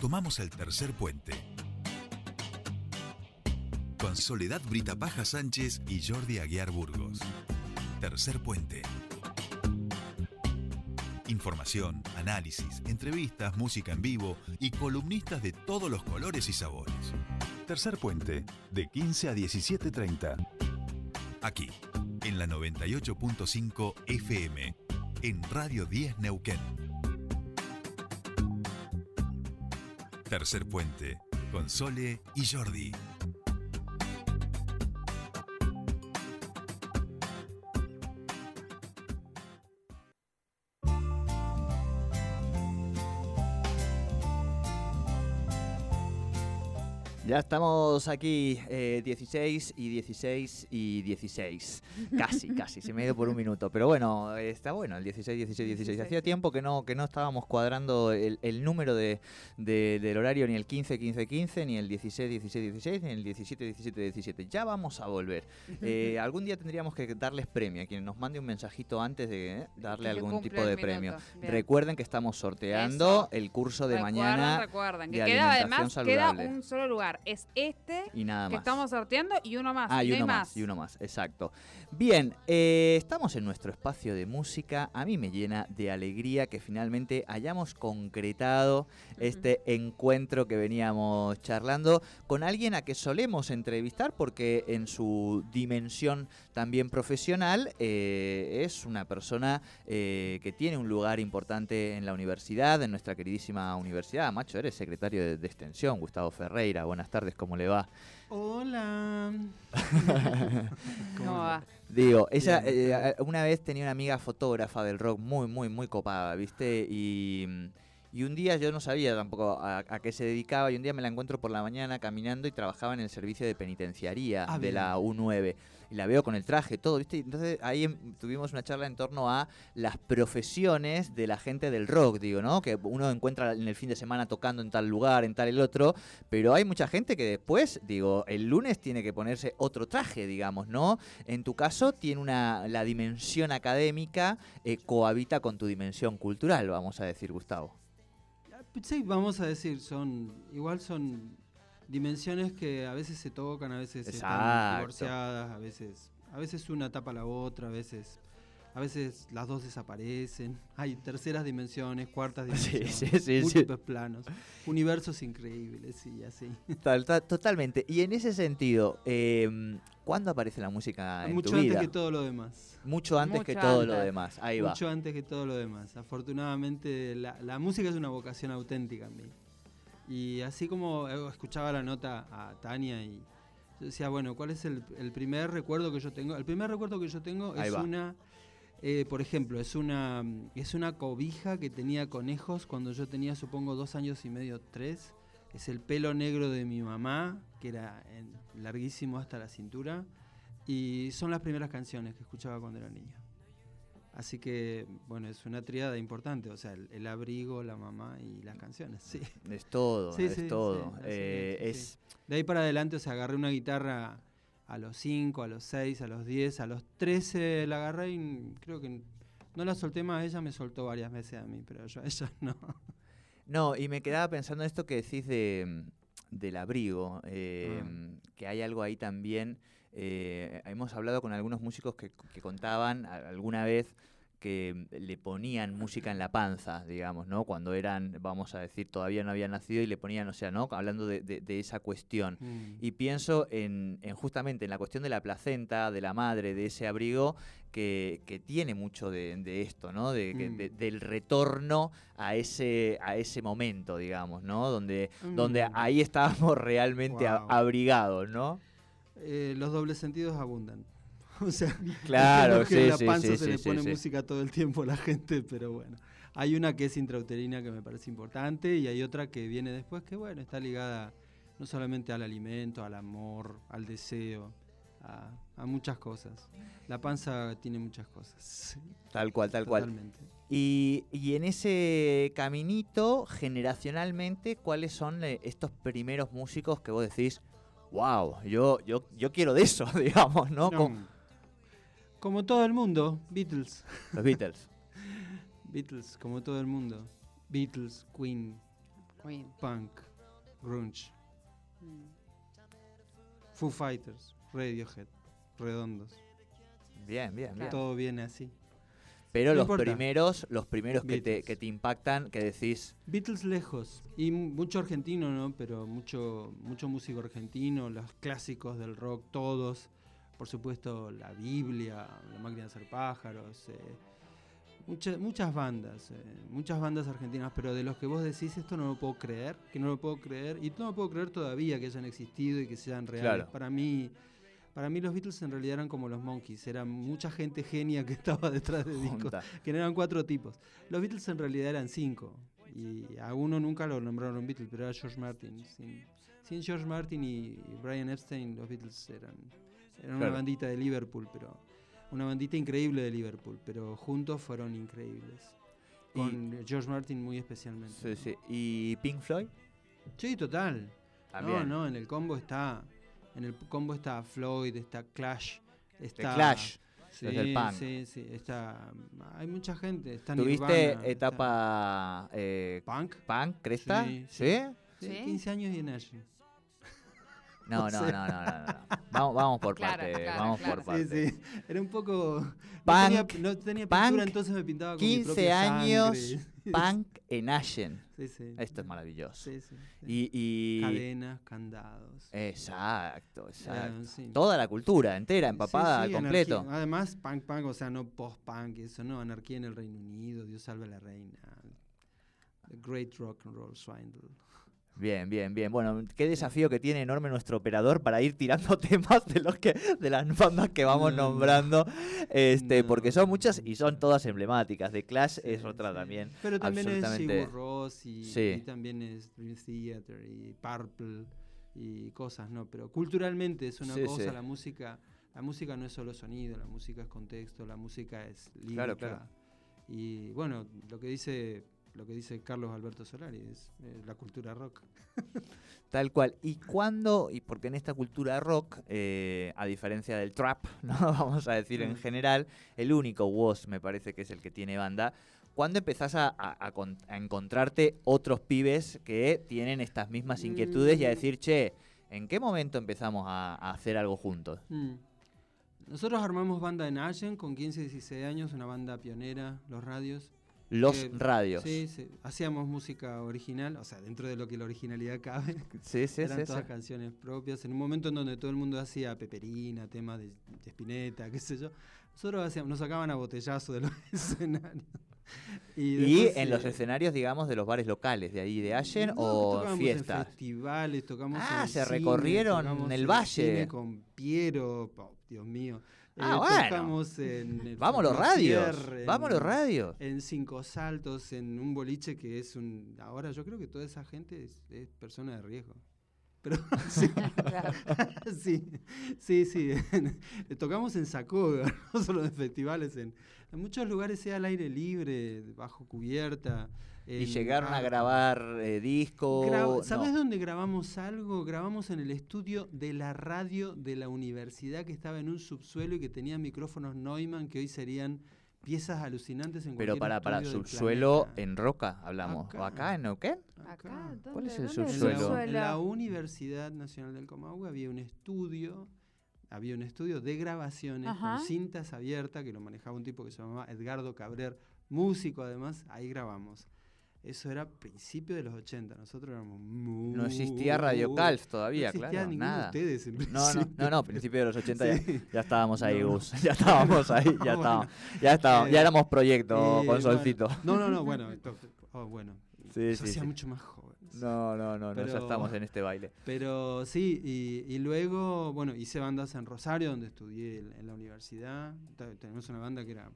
tomamos el tercer puente. Con Soledad Brita Paja Sánchez y Jordi Aguiar Burgos. Tercer puente. Información, análisis, entrevistas, música en vivo y columnistas de todos los colores y sabores. Tercer puente, de 15 a 17.30. Aquí, en la 98.5 FM, en Radio 10 Neuquén. Tercer puente, con Sole y Jordi. Ya estamos aquí, eh, 16 y 16 y 16. Casi, casi, se me ha ido por un minuto. Pero bueno, está bueno el 16, 16, 16. Hacía tiempo que no, que no estábamos cuadrando el, el número de, de- del horario, ni el 15, 15, 15, ni el 16, 16, 16, ni el 17, 17, 17. Ya vamos a volver. Eh, algún día tendríamos que darles premio a quien nos mande un mensajito antes de eh, darle algún tipo de premio. Bien. Recuerden que estamos sorteando Eso. el curso de Recuerden, mañana recuerden, que de queda además queda saludable. un solo lugar. Es este y nada que más. estamos sorteando y uno más. Ah, y no uno más. y uno más, exacto. Bien, eh, estamos en nuestro espacio de música. A mí me llena de alegría que finalmente hayamos concretado este encuentro que veníamos charlando con alguien a que solemos entrevistar porque en su dimensión también profesional eh, es una persona eh, que tiene un lugar importante en la universidad, en nuestra queridísima universidad. Macho, eres secretario de, de extensión, Gustavo Ferreira. Buenas tardes, ¿cómo le va? Hola. ¿Cómo va? Digo, ella eh, una vez tenía una amiga fotógrafa del rock muy, muy, muy copada, ¿viste? Y, y un día yo no sabía tampoco a, a qué se dedicaba y un día me la encuentro por la mañana caminando y trabajaba en el servicio de penitenciaría Ah, de bien. la U9 y la veo con el traje, todo, ¿viste? Entonces ahí em- tuvimos una charla en torno a las profesiones de la gente del rock, digo, ¿no? Que uno encuentra en el fin de semana tocando en tal lugar, en tal el otro, pero hay mucha gente que después, digo, el lunes tiene que ponerse otro traje, digamos, ¿no? En tu caso tiene una la dimensión académica eh, cohabita con tu dimensión cultural, vamos a decir, Gustavo. Sí, vamos a decir, son igual son dimensiones que a veces se tocan, a veces están Exacto. divorciadas, a veces a veces una tapa la otra, a veces a veces las dos desaparecen. Hay terceras dimensiones, cuartas dimensiones, sí, sí, sí. múltiples planos, universos increíbles y así. Tal- tal- totalmente. Y en ese sentido, eh, ¿cuándo aparece la música en Mucho tu antes vida? que todo lo demás. Mucho antes Mucho que todo lo demás. Ahí va. Mucho antes que todo lo demás. Afortunadamente, la, la música es una vocación auténtica en mí. Y así como eh, escuchaba la nota a Tania y yo decía, bueno, ¿cuál es el, el primer recuerdo que yo tengo? El primer recuerdo que yo tengo Ahí es va. una, eh, por ejemplo, es una, es una cobija que tenía conejos cuando yo tenía, supongo, dos años y medio, tres. Es el pelo negro de mi mamá, que era larguísimo hasta la cintura. Y son las primeras canciones que escuchaba cuando era niño. Así que, bueno, es una triada importante, o sea, el, el abrigo, la mamá y las canciones, sí. Es todo, Sí, es sí, todo. sí, Eh, es. De ahí para adelante, o sea, agarré una guitarra a los 5, a los 6, a los 10, a los 13 la agarré y creo que no la solté más, ella me soltó varias veces a mí, pero yo a ella no. No, y me quedaba pensando esto que decís de, del abrigo, eh, Ah. que hay algo ahí también. eh, hemos hablado con algunos músicos que, que contaban alguna vez que le ponían música en la panza, digamos, ¿no? Cuando eran, vamos a decir, todavía no habían nacido y le ponían, o sea, ¿no? Hablando de, de- de esa cuestión. Mm. Y pienso en, en justamente en la cuestión de la placenta, de la madre, de ese abrigo, que, que tiene mucho de, de esto, ¿no? De, que- Mm. de- del retorno a ese, a ese momento, digamos, ¿no? Donde, donde Mm. ahí estábamos realmente a- abrigados, ¿no? Eh, los dobles sentidos abundan. O sea, Claro, que sí, en la panza sí, se sí, le pone música todo el tiempo a la gente, pero bueno. Hay una que es intrauterina que me parece importante y hay otra que viene después que, bueno, está ligada no solamente al alimento, al amor, al deseo, a, a muchas cosas. La panza tiene muchas cosas. Tal cual, tal cual. Totalmente. Y, y en ese caminito, generacionalmente, ¿cuáles son eh, estos primeros músicos que vos decís, wow, yo, yo, yo quiero de eso, digamos, ¿no? Como todo el mundo, Beatles. los Beatles. Beatles, como todo el mundo. Beatles, Queen, bien. punk, grunge, Mm. Foo Fighters, Radiohead, Redondos. Bien, bien, bien. Todo viene así. Pero No los importa. primeros, los primeros que te, Beatles. que te impactan, que decís, Beatles lejos. Y mucho argentino, ¿no? Pero mucho, mucho músico argentino, los clásicos del rock, todos. Por supuesto, la Biblia, La máquina de hacer pájaros. eh, mucha- muchas bandas, eh, muchas bandas argentinas, pero de los que vos decís esto no lo puedo creer, que no lo puedo creer, y no lo puedo creer todavía que hayan existido y que sean reales. Claro. Para mí, para mí los Beatles en realidad eran como los Monkeys, eran mucha gente genia que estaba detrás de discos que no eran cuatro tipos. Los Beatles en realidad eran cinco. Y a uno nunca lo nombraron Beatles, pero era George Martin. Sin, sin George Martin y Brian Epstein, los Beatles eran, eran una Claro. bandita de Liverpool, pero una bandita increíble de Liverpool, pero juntos fueron increíbles. Y- Con George Martin muy especialmente. Sí, ¿no? sí. ¿Y Pink Floyd? Sí, total. También. No, no, en el combo está. En el combo está Floyd, está Clash, The está. Clash. Sí, los del punk. sí, sí, está. Hay mucha gente. Está ¿Tuviste Nirvana, está- etapa eh, Punk. punk, cresta? Sí, ¿Sí? sí. Sí. Sí, 15 años y en Ashley. No, no, no, no, no, no. Vamos, vamos por Claro, parte, claro, vamos claro. por parte. Sí, sí. Era un poco. Punk, no tenía, no tenía pintura, punk, entonces me pintaba con mi 15 propia años, sangre. Punk en Ashen. Sí, sí. Esto es maravilloso. Sí, sí, sí. Y, y- Cadenas, candados. Exacto, exacto. Eh, sí. Toda la cultura entera, Sí, empapada, sí, completo. anarquía. Además, punk, punk, o sea, no post-punk, eso, no, anarquía en el Reino Unido, Dios salve a la reina. The Great Rock and Roll Swindle. Bien, bien, bien. Bueno, qué desafío que tiene enorme nuestro operador para ir tirando temas de los que de las bandas que vamos no. nombrando, este, No. porque son muchas y son todas emblemáticas. The Clash es otra sí. también. Pero también es absolutamente- Sigur Rós y, Sí. y también es Dream Theater y Purple y cosas, ¿no? Pero culturalmente es una cosa, la música, la música no es solo sonido, la música es contexto, la música es lírica. Claro, claro. Y bueno, lo que dice lo que dice Carlos Alberto Solari es eh, la cultura rock. Tal cual. ¿Y cuándo? Y porque en esta cultura rock, eh, a diferencia del trap, ¿no? vamos a decir en Mm. general, el único Woz me parece que es el que tiene banda. ¿Cuándo empezás a, a- a con- a encontrarte otros pibes que tienen estas mismas inquietudes y a Mm. decir, che, ¿en qué momento empezamos a, a hacer algo juntos? Mm. Nosotros armamos banda en Allen con 15, 16 años, una banda pionera, los radios. Los Eh, radios. Sí, sí, hacíamos música original, o sea, dentro de lo que la originalidad cabe. sí, sí, Eran sí, todas sí. canciones propias. En un momento en donde todo el mundo hacía peperina, temas de, de Spinetta, qué sé yo. Nosotros hacíamos, nos sacaban a botellazo de los escenarios. Y después, en los escenarios, digamos, de los bares locales de ahí de Allen no, o fiestas. En festivales, tocamos Ah, en se cine, recorrieron el en valle. cine con Piero, oh, Dios mío. Eh, Ah, bueno. Tocamos en el Frontier, radios. en- Vamos los radios. En Cinco Saltos, en un boliche que es un... Ahora yo creo que toda esa gente es, es persona de riesgo. Pero sí, Claro. sí, sí, sí. Tocamos en Sacoga, no solo en festivales, en, en muchos lugares sea al aire libre, bajo cubierta. Y llegaron a grabar eh, discos. Gra- ¿Sabes no. dónde grabamos algo? Grabamos en el estudio de la radio de la universidad que estaba en un subsuelo y que tenía micrófonos Neumann que hoy serían piezas alucinantes en Pero cualquier para, para subsuelo en roca hablamos. ¿O Acá. en Neuquén? Acá, ¿dónde, ¿Cuál es el subsuelo? la, en la Universidad Nacional del Comahue había un estudio, había un estudio de grabaciones Ajá. con cintas abiertas que lo manejaba un tipo que se llamaba Edgardo Cabrer, músico además, ahí grabamos. Eso era principio de los 80, nosotros éramos muy... No existía Radio Calf todavía, no claro. Nada. de ustedes en No, no, no, no, principio de los 80 ya, Sí. ya estábamos ahí, No. Gus. Ya estábamos ahí, ya Bueno. estábamos. Ya estábamos, ya Eh, éramos proyecto Eh, con bueno, Solcito. No, no, no, bueno, esto- oh, bueno. Sí, Nos sí, hacía mucho más jóvenes. No, no, no, no, ya estamos en este baile. Pero sí, y, y luego, bueno, hice bandas en Rosario, donde estudié en, en la universidad. Tenemos una banda que era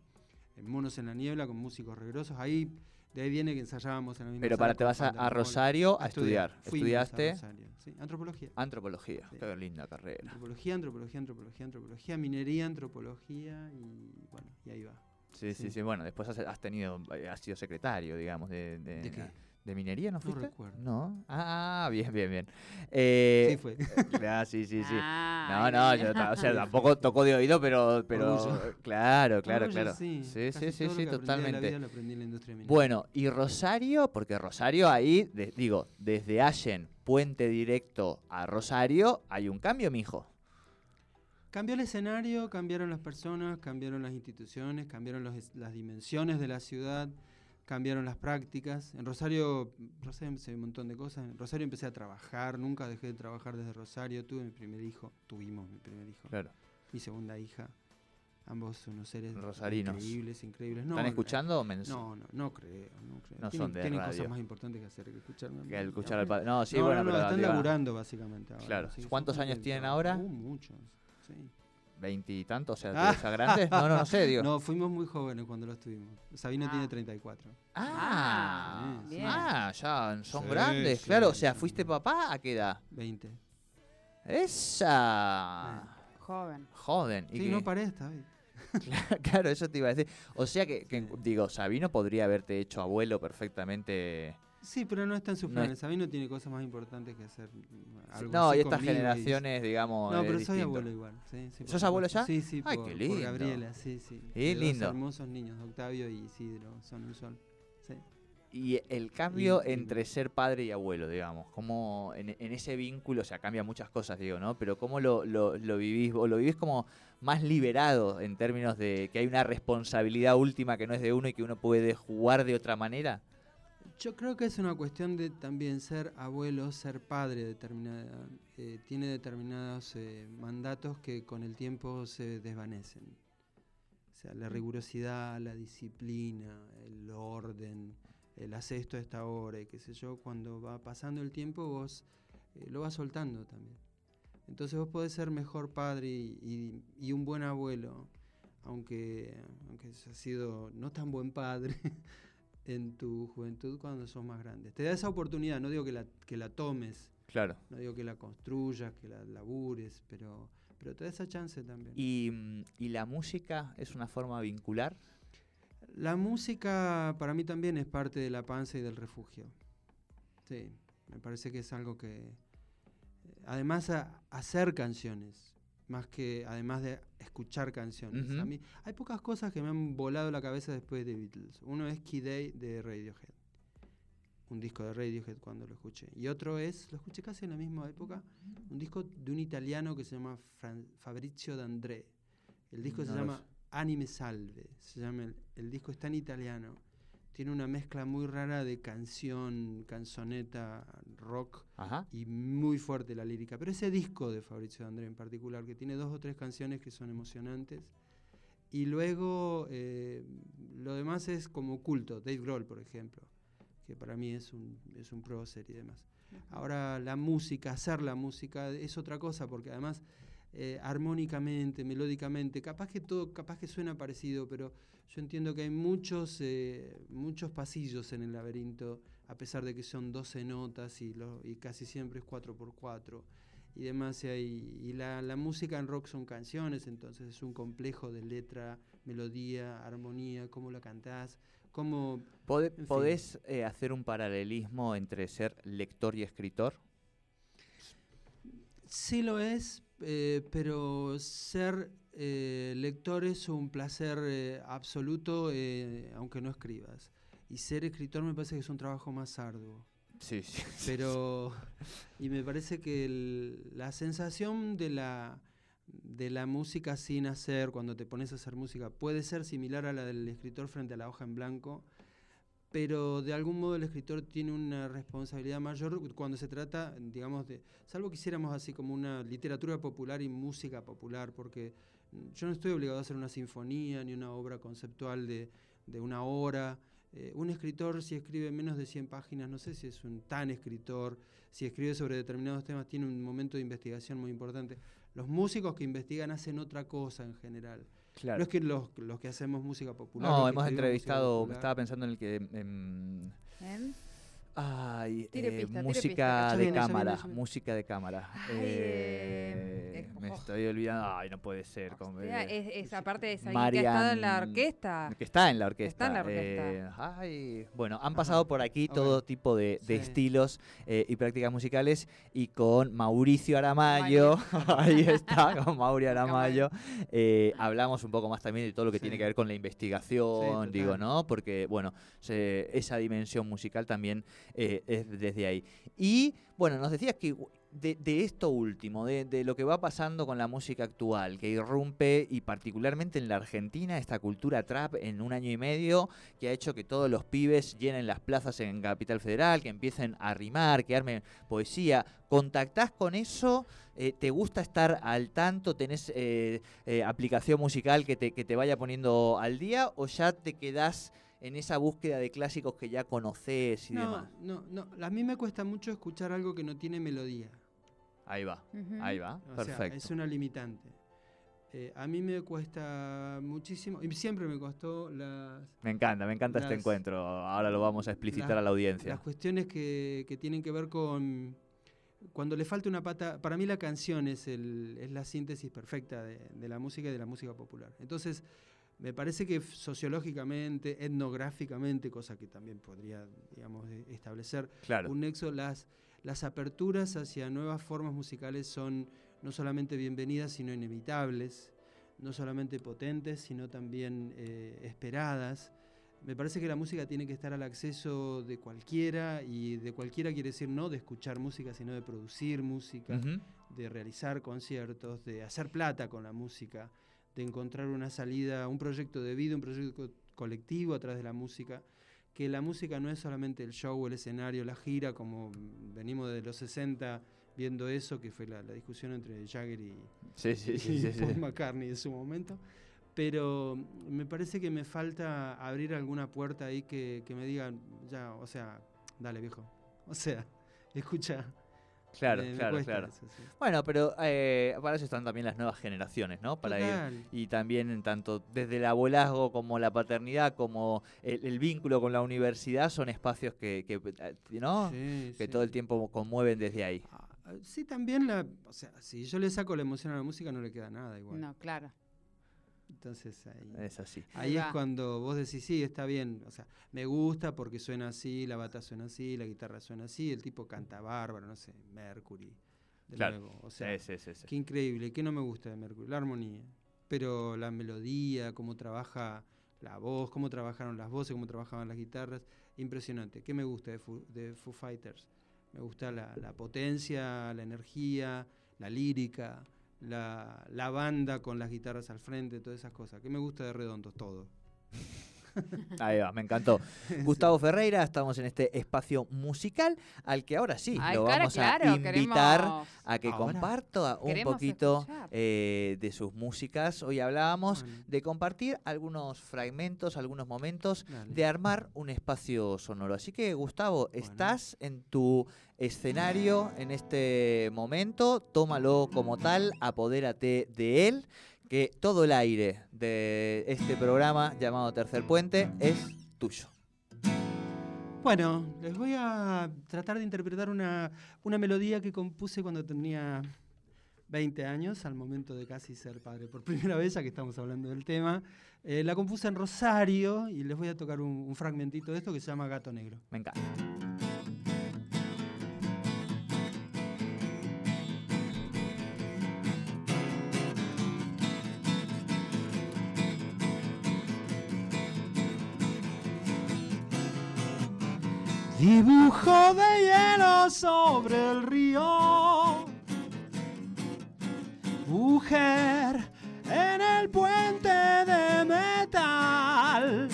eh, Monos en la Niebla, con músicos regrosos. Ahí, de ahí viene que ensayábamos en la misma Pero para te vas a. Rosario a estudiar. ¿Estudiaste? Sí, antropología. Antropología. Sí. Qué linda carrera. Antropología, antropología, antropología, antropología, minería, antropología y bueno, y ahí va. Sí, sí, Sí. sí. Bueno, después has, has tenido, eh, has sido secretario, digamos, de, de, ¿De qué? ¿De minería no No fuiste? recuerdo. No. Ah, bien, bien, bien. Eh, Sí fue. ah, sí, sí, sí. Ah, No, no, yo o sea, tampoco tocó de oído, pero, pero Orgullo. claro, claro, Orgullo, claro. Sí, Sí, sí, casi sí, todo lo sí, que aprendí de la totalmente. vida lo aprendí en la industria minera. Bueno, y Rosario, porque Rosario ahí, de- digo, desde Allen, puente directo a Rosario, hay un cambio, mijo. Cambió el escenario, cambiaron las personas, cambiaron las instituciones, cambiaron los las dimensiones de la ciudad, cambiaron las prácticas. En Rosario, Rosario empecé un montón de cosas. En Rosario empecé a trabajar, nunca dejé de trabajar desde Rosario. Tuve mi primer hijo, tuvimos mi primer hijo, Claro. mi segunda hija. Ambos unos seres Rosarinos. increíbles, increíbles. No, ¿Están no, escuchando o mens- No, no, no creo, no creo. No tienen, son de tienen radio. cosas más importantes que hacer que escucharme. que No, escuchar al no, padre? No, sí, no, bueno, no, no, pero están digo, laburando básicamente ahora. Claro. sí, son ¿Cuántos años tienen ahora? Uh, muchos, sí. Veintitantos, o sea, Ah. o sea, grandes. No, no, no sé, digo. No, fuimos muy jóvenes cuando los tuvimos. Sabino Ah. tiene 34. Ah, Ah, bien. ah, ya son Sí, grandes, sí, claro. O sea, sí. ¿fuiste papá a qué edad? 20. Esa. Joven. Joden. y Sí, no paré esta vez. claro, eso te iba a decir. O sea que, que, digo, Sabino podría haberte hecho abuelo perfectamente. Sí, pero no está en sus No planes. Sabino tiene cosas más importantes que hacer. algo no, y estas generaciones, digamos. No, pero soy distinto. abuelo igual. Sí, sí, por ¿Sos abuelo ya? Sí, sí, Ay, por, qué por lindo. Gabriela, sí, sí. Y De dos lindo. hermosos niños, Octavio y Isidro, son un sol. Sí. Y el cambio Y- y- entre ser padre y abuelo, digamos, cómo en, en ese vínculo, o sea, cambia muchas cosas, digo, ¿no? Pero cómo lo, lo, lo vivís, o lo vivís como más liberado en términos de que hay una responsabilidad última que no es de uno y que uno puede jugar de otra manera. Yo creo que es una cuestión de también ser abuelo, ser padre, determinada, eh, tiene determinados eh, mandatos que con el tiempo se desvanecen. O sea, la rigurosidad, la disciplina, el orden, el hacer esto a esta hora y qué sé yo, cuando va pasando el tiempo vos eh, lo vas soltando también. Entonces vos podés ser mejor padre y, y- y un buen abuelo, aunque, aunque has sido no tan buen padre en tu juventud cuando sos más grande. Te da esa oportunidad, no digo que la, que la tomes, Claro. no digo que la construyas, que la labures, pero, pero te da esa chance también. Y, y la música es una forma vincular. La música para mí también es parte de la panza y del refugio. Sí, me parece que es algo que... eh, Además, a- hacer canciones, más que además de escuchar canciones. A mí hay pocas cosas que me han volado la cabeza después de Beatles. Uno es Key Day de Radiohead. Un disco de Radiohead cuando lo escuché. Y otro es, lo escuché casi en la misma época, un disco de un italiano que se llama Fran- Fabrizio D'André. El disco se No lo llama sé. Anime Salve. Se llama el, el disco está en italiano. Tiene una mezcla muy rara de canción, canzoneta, rock Ajá. y muy fuerte la lírica. Pero ese disco de Fabrizio D'André en particular, que tiene dos o tres canciones que son emocionantes. Y luego eh, lo demás es como culto. Dave Grohl, por ejemplo, que para mí es un, es un prócer y demás. Ahora la música, hacer la música es otra cosa, porque además eh, armónicamente, melódicamente, capaz que todo, capaz que suena parecido, pero yo entiendo que hay muchos, eh, muchos pasillos en el laberinto, a pesar de que son 12 notas y, lo- y casi siempre es 4x4 y demás. Y, hay- y la, la música en rock son canciones, entonces es un complejo de letra, melodía, armonía, cómo la cantás, cómo ¿Pode- fin. ¿Podés eh, hacer un paralelismo entre ser lector y escritor? Sí lo es, eh, pero ser eh, lector es un placer eh, absoluto, eh, aunque no escribas. Y ser escritor me parece que es un trabajo más arduo. Sí, sí. Pero, y me parece que el- la sensación de la, de la música sin hacer, cuando te pones a hacer música, puede ser similar a la del escritor frente a la hoja en blanco, pero de algún modo el escritor tiene una responsabilidad mayor cuando se trata, digamos, de, salvo que hiciéramos así como una literatura popular y música popular, porque yo no estoy obligado a hacer una sinfonía ni una obra conceptual de, de una hora. Eh, un escritor, si escribe menos de 100 páginas, no sé si es un tan escritor, si escribe sobre determinados temas, tiene un momento de investigación muy importante. Los músicos que investigan hacen otra cosa en general. Claro. No es que los, los que hacemos música popular. No, hemos entrevistado, popular- estaba pensando en el que... em, ¿En? Ay, Tire eh, pista, música de viene, cámara, viene, música de cámara. Me Oh. estoy olvidando. Ay, no puede ser. Hostia, eh, es, es aparte de esa que ha estado en la orquesta. Que está en la orquesta. Está en la orquesta. eh, ay, bueno, han pasado por aquí Ah, todo tipo de, de Sí. estilos eh, y prácticas musicales y con Mauricio Aramayo, ahí está, con Mauri Aramayo, eh, hablamos un poco más también de todo lo que Sí. tiene que ver con la investigación, Sí, digo. ¿no? Porque, bueno, se- esa dimensión musical también eh, es desde ahí. Y, bueno, nos decías que de, esto último, de, lo que va pasando con la música actual, que irrumpe y particularmente en la Argentina, esta cultura trap en un año y medio, que ha hecho que todos los pibes llenen las plazas en Capital Federal, que empiecen a rimar, que armen poesía. ¿Contactás con eso? Eh, ¿Te gusta estar al tanto? ¿Tenés eh, aplicación musical que te, que te vaya poniendo al día? ¿O ya te quedás en esa búsqueda de clásicos que ya conoces y No, demás? no, no. A mí me cuesta mucho escuchar algo que no tiene melodía. Ahí va, ahí va, O perfecto. sea, es una limitante. Eh, a mí me cuesta muchísimo, y siempre me costó las, Me encanta, me encanta este encuentro. Ahora lo vamos a explicitar las- a la audiencia. las cuestiones que, que tienen que ver con cuando le falta una pata. Para mí la canción es, el, es la síntesis perfecta de, de la música y de la música popular. Entonces, me parece que sociológicamente, etnográficamente, cosa que también podría, digamos, e- establecer Claro. un nexo, las, las aperturas hacia nuevas formas musicales son no solamente bienvenidas, sino inevitables, no solamente potentes, sino también eh, esperadas. Me parece que la música tiene que estar al acceso de cualquiera, y de cualquiera quiere decir no de escuchar música, sino de producir música, de realizar conciertos, de hacer plata con la música, de encontrar una salida, un proyecto de vida, un proyecto co- colectivo a través de la música, que la música no es solamente el show, el escenario, la gira, como venimos de los 60 viendo eso, que fue la, la discusión entre Jagger y, Sí, sí, y sí. Paul McCartney en su momento. Pero me parece que me falta abrir alguna puerta ahí que, que me digan, ya, o sea, dale viejo. O sea, escucha. Claro, me- claro, claro. eso, sí. Bueno, pero eh, para eso están también las nuevas generaciones, ¿no? Para ir y también en tanto desde el abuelazgo como la paternidad como el, el vínculo con la universidad son espacios que, que, eh, ¿no? Sí, que sí. todo el tiempo conmueven desde ahí. Ah, Sí, también la, o sea, si yo le saco la emoción a la música no le queda nada igual. No, claro. Entonces ahí, Es así. Ahí ahí es va. cuando vos decís, sí, está bien, o sea, me gusta porque suena así, la bata suena así, la guitarra suena así, el tipo canta bárbaro, no sé, Mercury, de Claro. nuevo, o sea, Sí, sí, sí, sí. qué increíble, qué no me gusta de Mercury, la armonía, pero la melodía, cómo trabaja la voz, cómo trabajaron las voces, cómo trabajaban las guitarras, impresionante. ¿Qué me gusta de Foo, de Foo Fighters? Me gusta la, la potencia, la energía, la lírica, la, la banda con las guitarras al frente, todas esas cosas. ¿Qué me gusta de Redondos? Todo. Ahí va, me encantó. Gustavo Ferreira, estamos en este espacio musical al que ahora sí Ay, lo cara, vamos a claro, invitar queremos- a que comparta un poquito eh, de sus músicas. Hoy hablábamos Bueno. de compartir algunos fragmentos, algunos momentos Dale. de armar un espacio sonoro. Así que, Gustavo, Bueno. estás en tu escenario en este momento, tómalo como tal, apodérate de él, que todo el aire de este programa llamado Tercer Puente es tuyo. Bueno, les voy a tratar de interpretar una, una melodía que compuse cuando tenía 20 años, al momento de casi ser padre por primera vez, ya que estamos hablando del tema. Eh, la compuse en Rosario y les voy a tocar un, un fragmentito de esto que se llama Gato Negro. Me encanta. Dibujo de hielo sobre el río. Mujer en el puente de metal.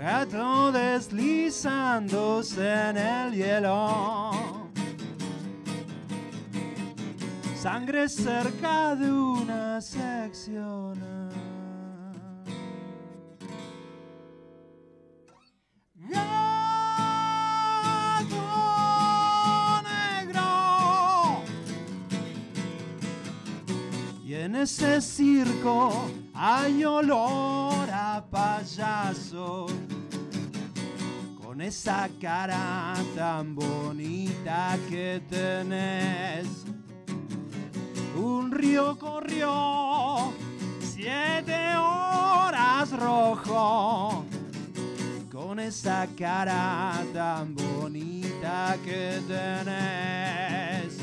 Gato deslizándose en el hielo. Sangre cerca de una sección. Ese circo hay olor a payaso. Con esa cara tan bonita que tenés. un río corrió siete horas rojo con esa cara tan bonita que tenés.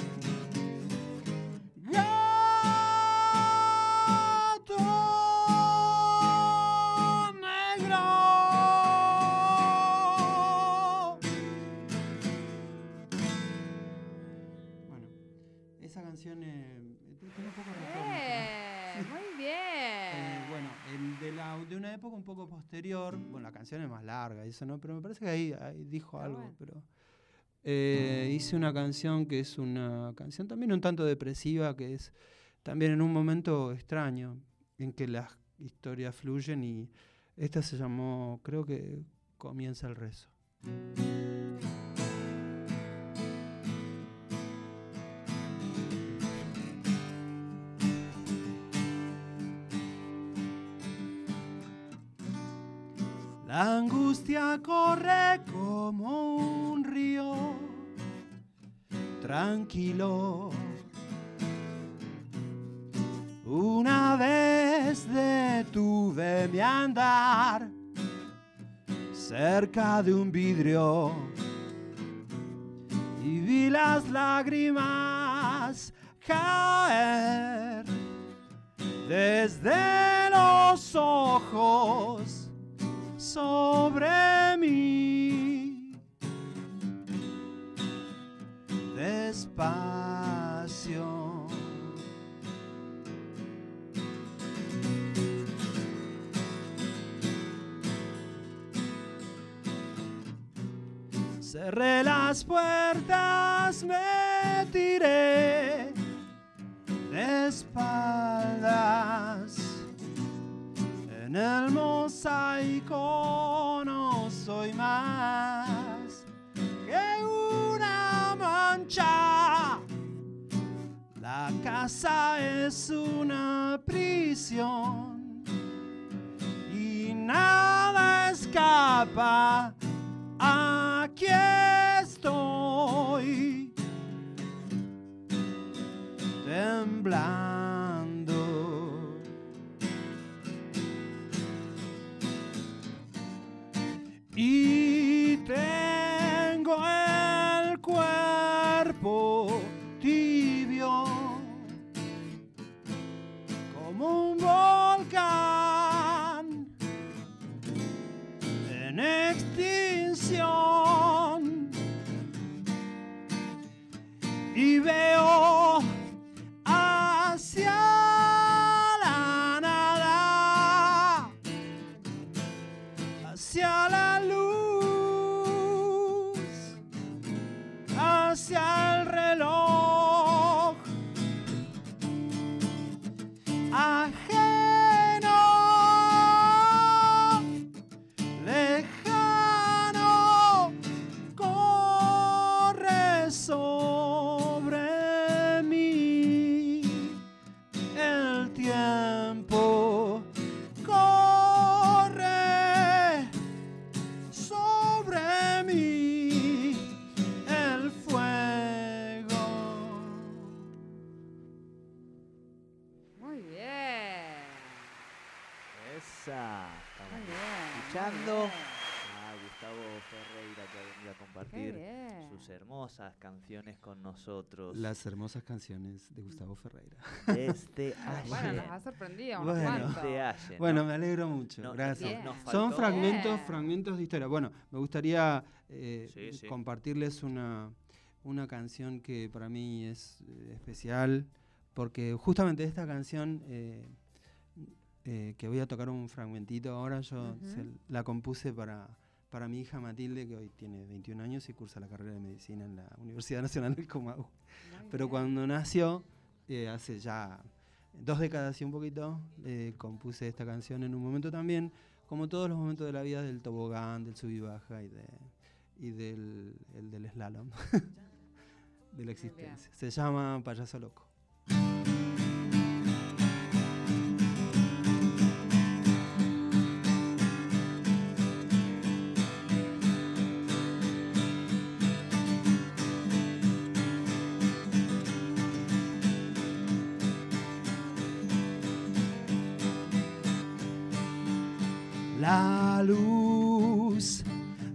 Época un poco posterior, bueno, la canción es más larga, eso no, pero me parece que ahí, ahí dijo algo, bueno. pero eh, hice una canción que es una canción también un tanto depresiva, que es también en un momento extraño, en que las historias fluyen y esta se llamó, creo que comienza el rezo. Corre como un río tranquilo. Una vez detuve mi andar cerca de un vidrio y vi las lágrimas caer desde los ojos sobre mí. Despacio. Cerré las puertas, me tiré de espaldas. En el no soy más que una mancha. La casa es una prisión y nada escapa. Aquí estoy temblando. Esa. Estamos Muy bien. escuchando muy bien. a Gustavo Ferreira que ha venido a compartir sus hermosas canciones con nosotros. Las hermosas canciones de Gustavo Ferreira. Desde Bueno, ayer. nos ha sorprendido unos Bueno. Desde ayer. Bueno, ¿no? me alegro mucho. No, Gracias. Son fragmentos, Bien. fragmentos de historia. Bueno, me gustaría eh, Sí, sí. compartirles una, una canción que para mí es eh, especial, porque justamente esta canción eh, eh, que voy a tocar un fragmentito ahora, yo Ujú. se- la compuse para, para mi hija Matilde, que hoy tiene 21 años y cursa la carrera de medicina en la Universidad Nacional del Comahue. Pero cuando nació, eh, hace ya dos décadas y un poquito, eh, compuse esta canción en un momento también, como todos los momentos de la vida del tobogán, del sub y baja y, de, y del, el del slalom, de la existencia. Se llama Payaso Loco. Luz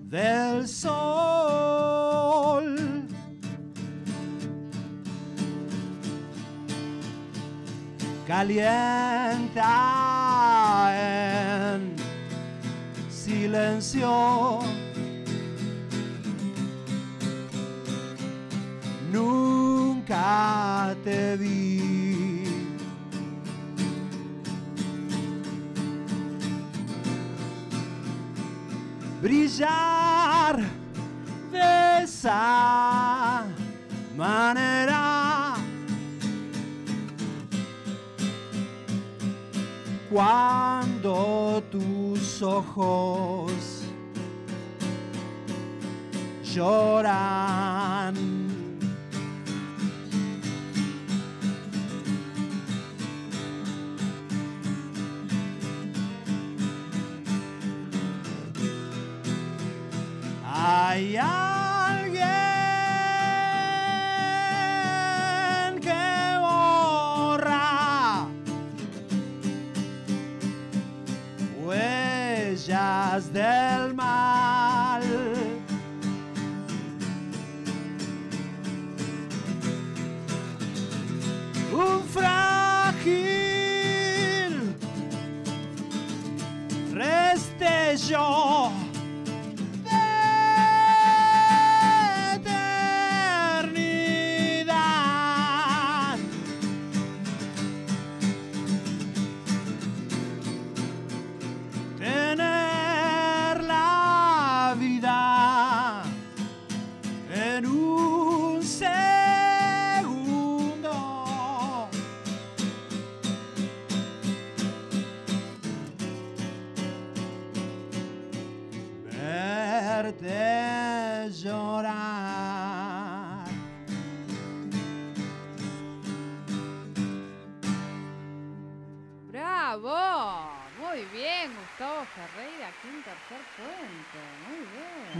del sol. Calienta en silencio. De esa manera. Cuando tus ojos lloran. Hay alguien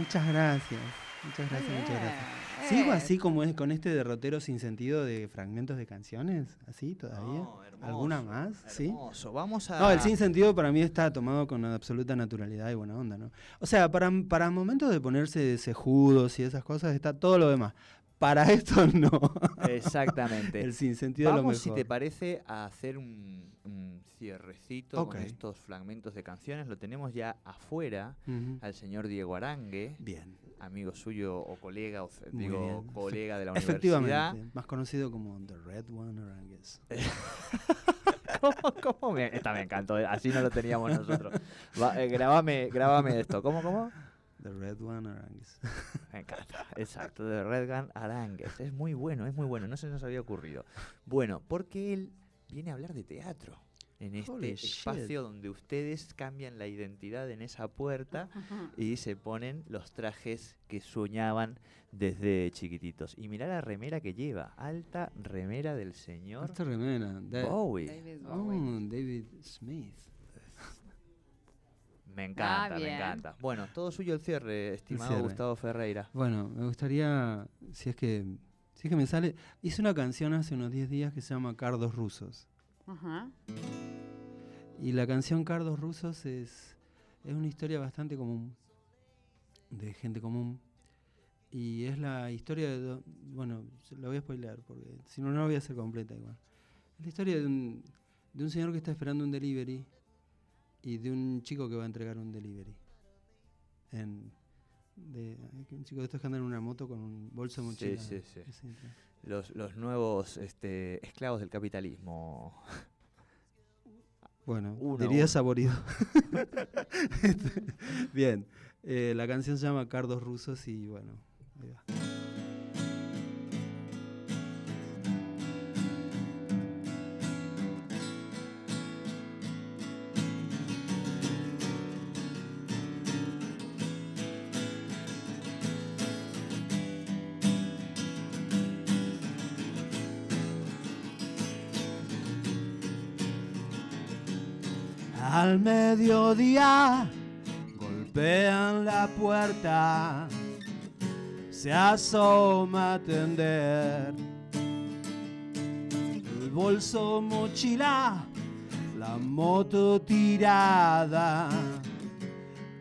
Muchas gracias. Muchas gracias, muchas bien. gracias. ¿Sigo Eh, así como es con este derrotero sin sentido de fragmentos de canciones? ¿Así todavía? No, hermoso, ¿Alguna más? ¿Sí? hermoso. Vamos a. No, el sin sentido para mí está tomado con absoluta naturalidad y buena onda, ¿no? O sea, para, para momentos de ponerse cejudos y esas cosas está todo lo demás. Para esto no. Exactamente. El sin sentido es lo Vamos, mejor. si te parece, a hacer un, un cierrecito Ok. con estos fragmentos de canciones. Lo tenemos ya afuera Ujú. al señor Diego Arangue, Bien. amigo suyo o colega, o Muy digo, bien. colega de la Efectivamente. universidad. Más conocido como The Red One Oranges. ¿Cómo, cómo me, esta me encantó, eh, así no lo teníamos nosotros. Va, eh, grabame, grabame esto. ¿Cómo, cómo? The Red One Oranges. Me encanta, exacto, de Redgun Arangues. Es muy bueno, es muy bueno, no se nos había ocurrido. Bueno, porque él viene a hablar de teatro. En este Holy espacio shit. donde ustedes cambian la identidad en esa puerta y se ponen los trajes que soñaban desde chiquititos. Y mirá la remera que lleva, alta remera del señor Esta remera. Da- Bowie. David Oh, Bowie. David Smith. Me encanta, me bien. encanta. Bueno, todo suyo el cierre, estimado cierre. Gustavo Ferreira. Bueno, me gustaría, si es que, si es que me sale, hice una canción hace unos 10 días que se llama Cardos Rusos. Ajá. Y la canción Cardos Rusos es, es una historia bastante común, de gente común. Y es la historia de, do- bueno, se- la voy a spoiler porque si no, no la voy a hacer completa igual. Es la historia de un, de un señor que está esperando un delivery y de un chico que va a entregar un delivery. En, de, un chico de estos que anda en una moto con un bolso de Sí, mochila. sí, sí. Entra. Los, los nuevos este, esclavos del capitalismo. Bueno, Uno diría uno. saborido. Bien, eh, la canción se llama Cardos Rusos y bueno, ahí va. Al mediodía golpean la puerta, se asoma a atender. El bolso mochila, la moto tirada,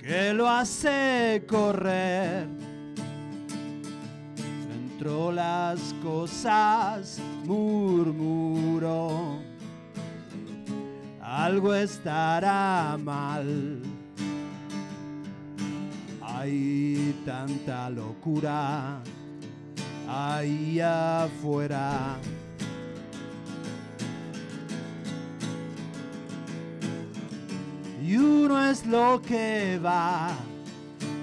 que lo hace correr. Entró las cosas murmuró, algo estará mal. Hay tanta locura ahí afuera. Y uno es lo que va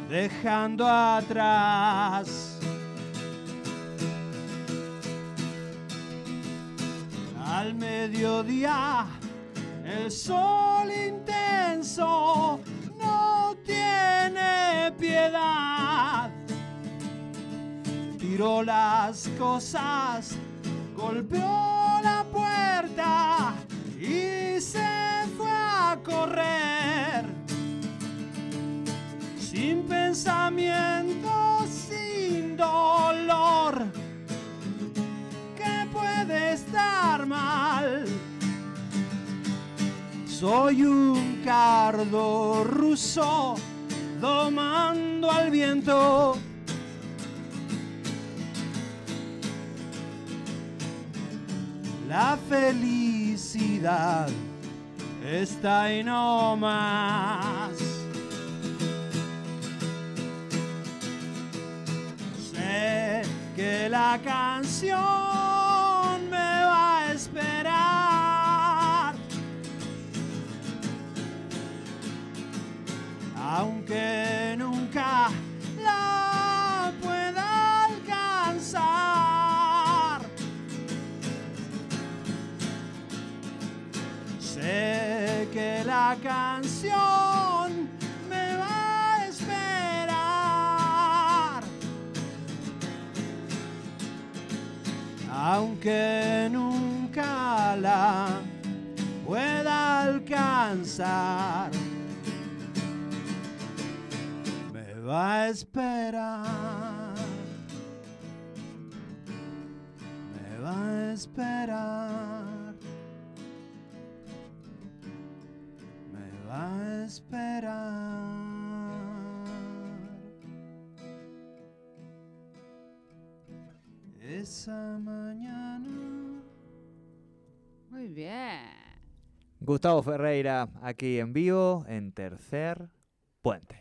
dejando atrás. Al mediodía el sol intenso no tiene piedad. Tiró las cosas, golpeó la puerta y se fue a correr. Sin pensamiento, Soy un cardo ruso domando al viento. La felicidad está ahí no más. Sé que la canción Aunque nunca la pueda alcanzar. Sé que la canción me va a esperar. Aunque nunca la pueda alcanzar. A esperar. Me va a esperar. me va a esperar. Esa mañana. Muy bien. Gustavo Ferreira, aquí en vivo, en Tercer Puente.